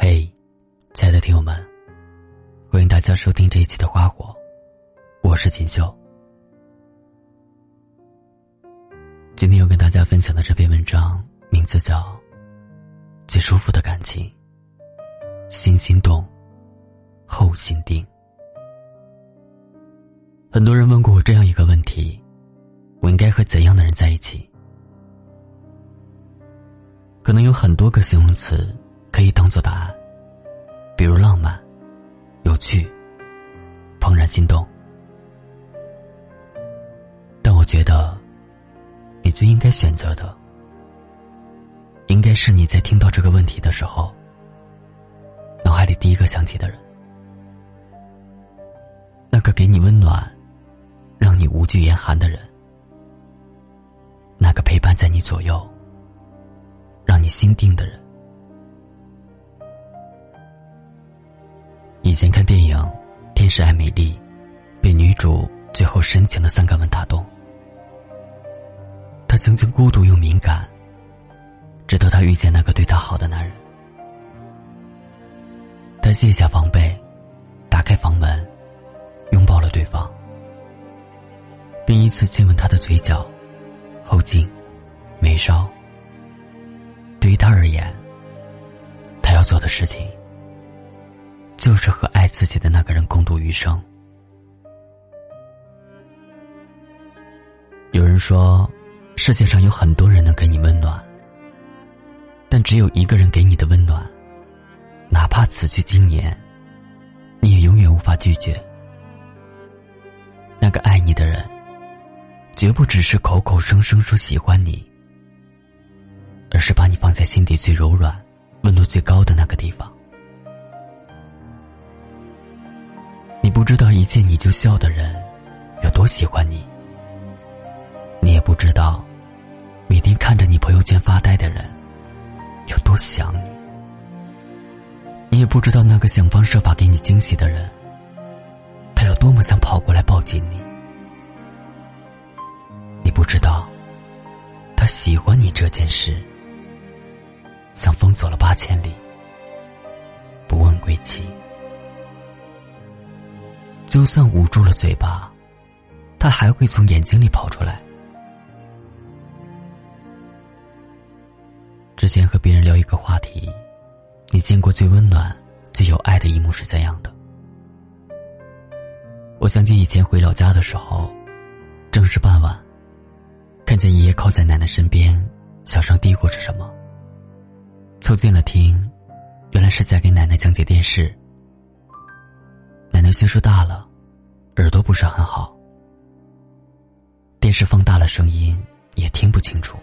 嘿，亲爱的听友们，欢迎大家收听这一期的《花火》，我是锦绣。今天要跟大家分享的这篇文章名字叫《最舒服的感情》，先心动，后心定。很多人问过我这样一个问题：我应该和怎样的人在一起？可能有很多个形容词。可以当做答案，比如浪漫、有趣、怦然心动。但我觉得，你最应该选择的，应该是你在听到这个问题的时候，脑海里第一个想起的人，那个给你温暖、让你无惧严寒的人，那个陪伴在你左右、让你心定的人。以前看电影《天使爱美丽》，被女主最后深情的三个吻打动。她曾经孤独又敏感，直到她遇见那个对她好的男人。她卸下防备，打开房门，拥抱了对方，并依次亲吻他的嘴角、后颈、眉梢。对于他而言，他要做的事情。就是和爱自己的那个人共度余生。有人说，世界上有很多人能给你温暖，但只有一个人给你的温暖，哪怕此去经年，你也永远无法拒绝。那个爱你的人，绝不只是口口声声说喜欢你，而是把你放在心底最柔软、温度最高的那个地方。不知道一见你就笑的人有多喜欢你，你也不知道每天看着你朋友圈发呆的人有多想你，你也不知道那个想方设法给你惊喜的人，他有多么想跑过来抱紧你，你不知道他喜欢你这件事，像风走了八千里，不问归期。就算捂住了嘴巴，他还会从眼睛里跑出来。之前和别人聊一个话题，你见过最温暖、最有爱的一幕是怎样的？我想起以前回老家的时候，正是傍晚，看见爷爷靠在奶奶身边，小声嘀咕着什么。凑近了听，原来是在给奶奶讲解电视。奶奶岁数大了，耳朵不是很好，电视放大了声音也听不清楚。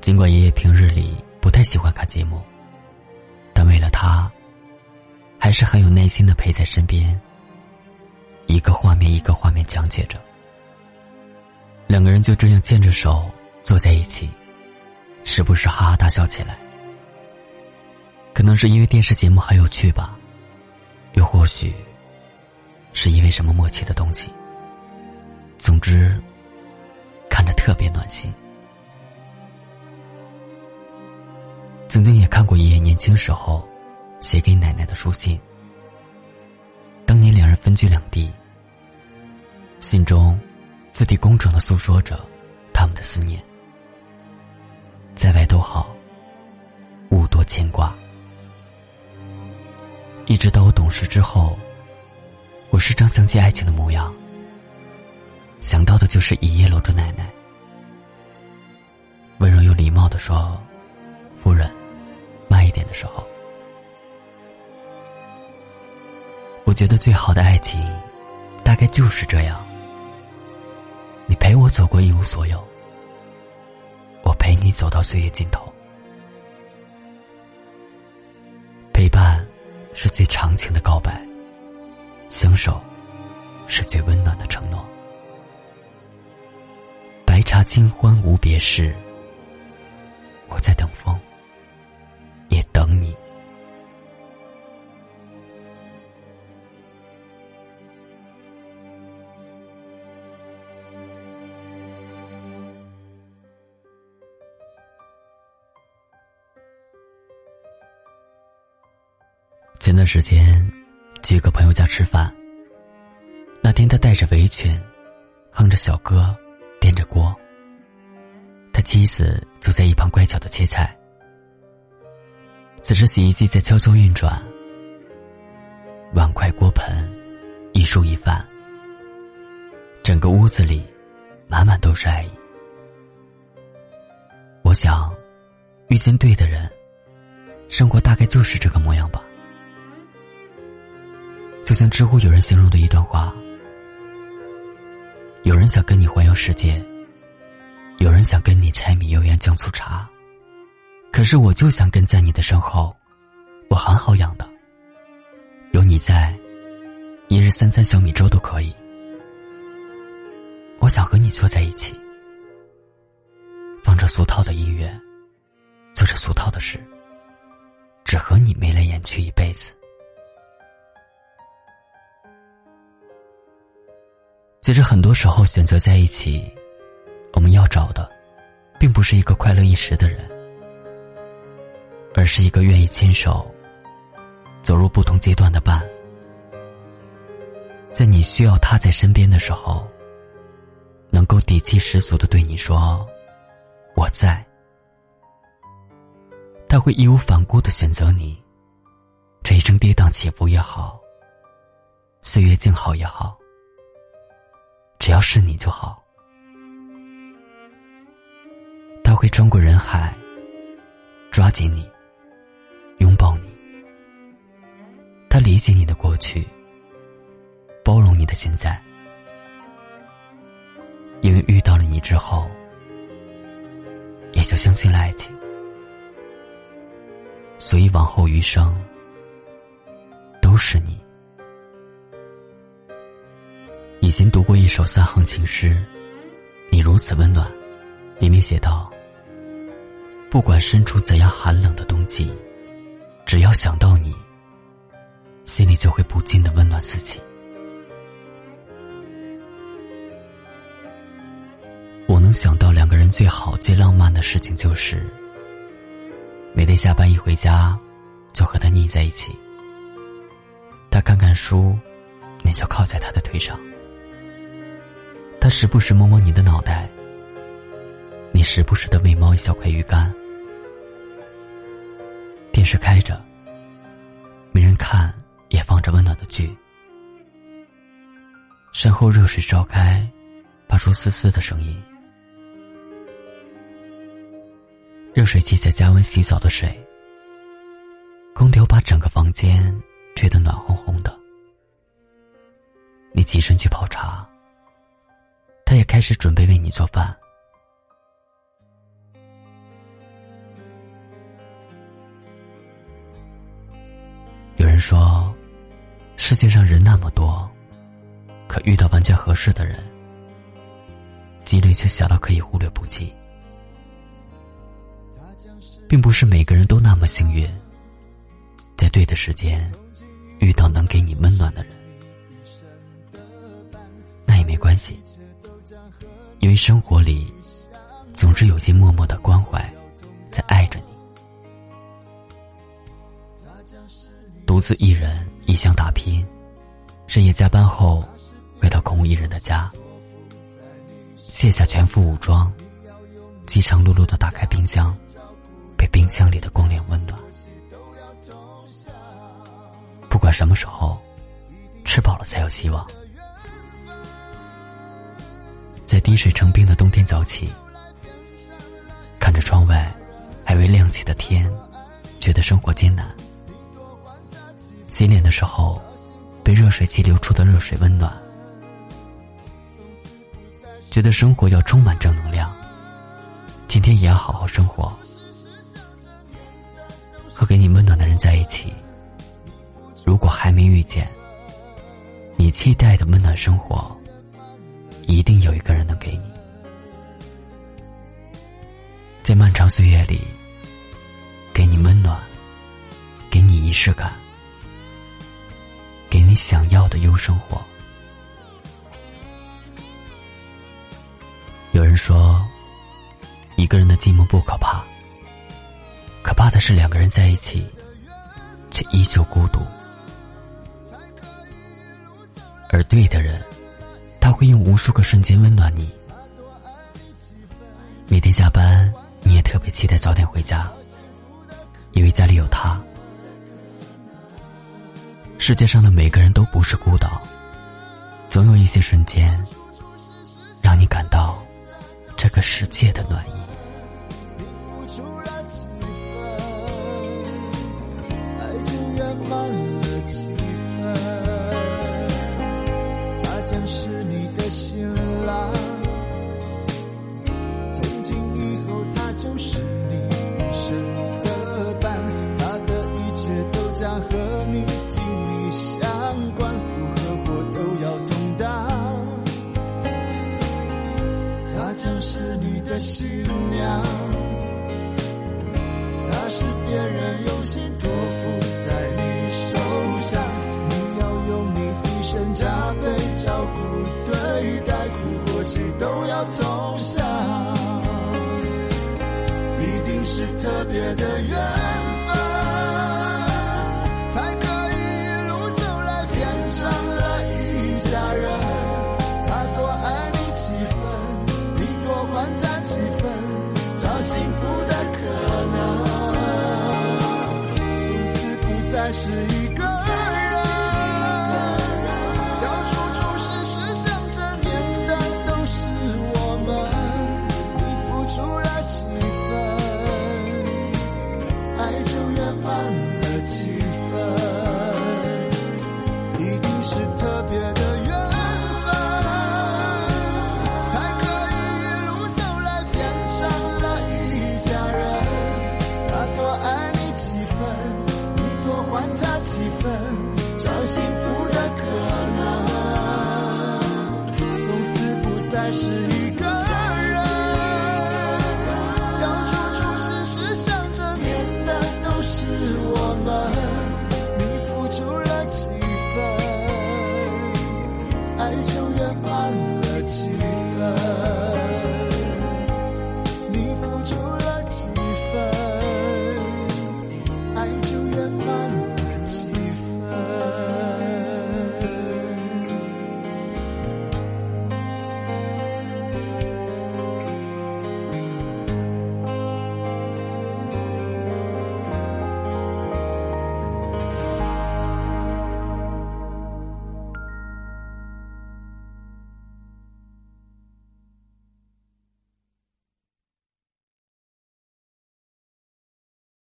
尽管爷爷平日里不太喜欢看节目，但为了他，还是很有耐心的陪在身边，一个画面一个画面讲解着。两个人就这样牵着手坐在一起，时不时哈哈大笑起来。可能是因为电视节目很有趣吧。又或许，是因为什么默契的东西。总之，看着特别暖心。曾经也看过爷爷年轻时候写给奶奶的书信。当年两人分居两地，信中字体工整的诉说着他们的思念。在外都好，勿多牵挂。直到我懂事之后，我时常想起爱情的模样，想到的就是一夜搂着奶奶，温柔又礼貌的说：“夫人，慢一点的时候。”我觉得最好的爱情，大概就是这样。你陪我走过一无所有，我陪你走到岁月尽头，陪伴。是最长情的告白，相守是最温暖的承诺。白茶金欢无别事，我在等风，也等你。前段时间去一个朋友家吃饭，那天他戴着围裙，哼着小歌，掂着锅。他妻子坐在一旁乖巧的切菜。此时洗衣机在悄悄运转，碗筷锅盆一蔬一饭，整个屋子里满满都是爱意。我想，遇见对的人，生活大概就是这个模样吧。就像知乎有人形容的一段话：有人想跟你环游世界，有人想跟你柴米油盐酱醋茶，可是我就想跟在你的身后，我很好养的。有你在，一日三餐小米粥都可以。我想和你坐在一起，放着俗套的音乐，做着俗套的事，只和你眉来眼去一辈子。其实很多时候，选择在一起，我们要找的，并不是一个快乐一时的人，而是一个愿意牵手走入不同阶段的伴。在你需要他在身边的时候，能够底气十足的对你说：“我在。”他会义无反顾的选择你，这一生跌宕起伏也好，岁月静好也好。只要是你就好，他会穿过人海，抓紧你，拥抱你。他理解你的过去，包容你的现在，因为遇到了你之后，也就相信了爱情，所以往后余生都是你。前读过一首三行情诗，你如此温暖，里面写道：“不管身处怎样寒冷的冬季，只要想到你，心里就会不禁的温暖四起。”我能想到两个人最好最浪漫的事情就是，每天下班一回家，就和他腻在一起。他看看书，你就靠在他的腿上。他时不时摸摸你的脑袋，你时不时的喂猫一小块鱼干。电视开着，没人看，也放着温暖的剧。身后热水烧开，发出嘶嘶的声音。热水器在加温洗澡的水，空调把整个房间吹得暖烘烘的。你起身去泡茶。开始准备为你做饭。有人说，世界上人那么多，可遇到完全合适的人，几率却小到可以忽略不计。并不是每个人都那么幸运，在对的时间遇到能给你温暖的人，那也没关系。因为生活里，总是有些默默的关怀，在爱着你。独自一人异乡打拼，深夜加班后，回到空无一人的家，卸下全副武装，饥肠辘辘的打开冰箱，被冰箱里的光亮温暖。不管什么时候，吃饱了才有希望。滴水成冰的冬天早起，看着窗外还未亮起的天，觉得生活艰难。洗脸的时候，被热水器流出的热水温暖，觉得生活要充满正能量。今天也要好好生活，和给你温暖的人在一起。如果还没遇见，你期待的温暖生活。一定有一个人能给你，在漫长岁月里，给你温暖，给你仪式感，给你想要的优生活。有人说，一个人的寂寞不可怕，可怕的是两个人在一起，却依旧孤独。而对的人，他会用无数个瞬间温暖你。每天下班，你也特别期待早点回家，因为家里有他。世界上的每个人都不是孤岛，总有一些瞬间，让你感到这个世界的暖意。的的人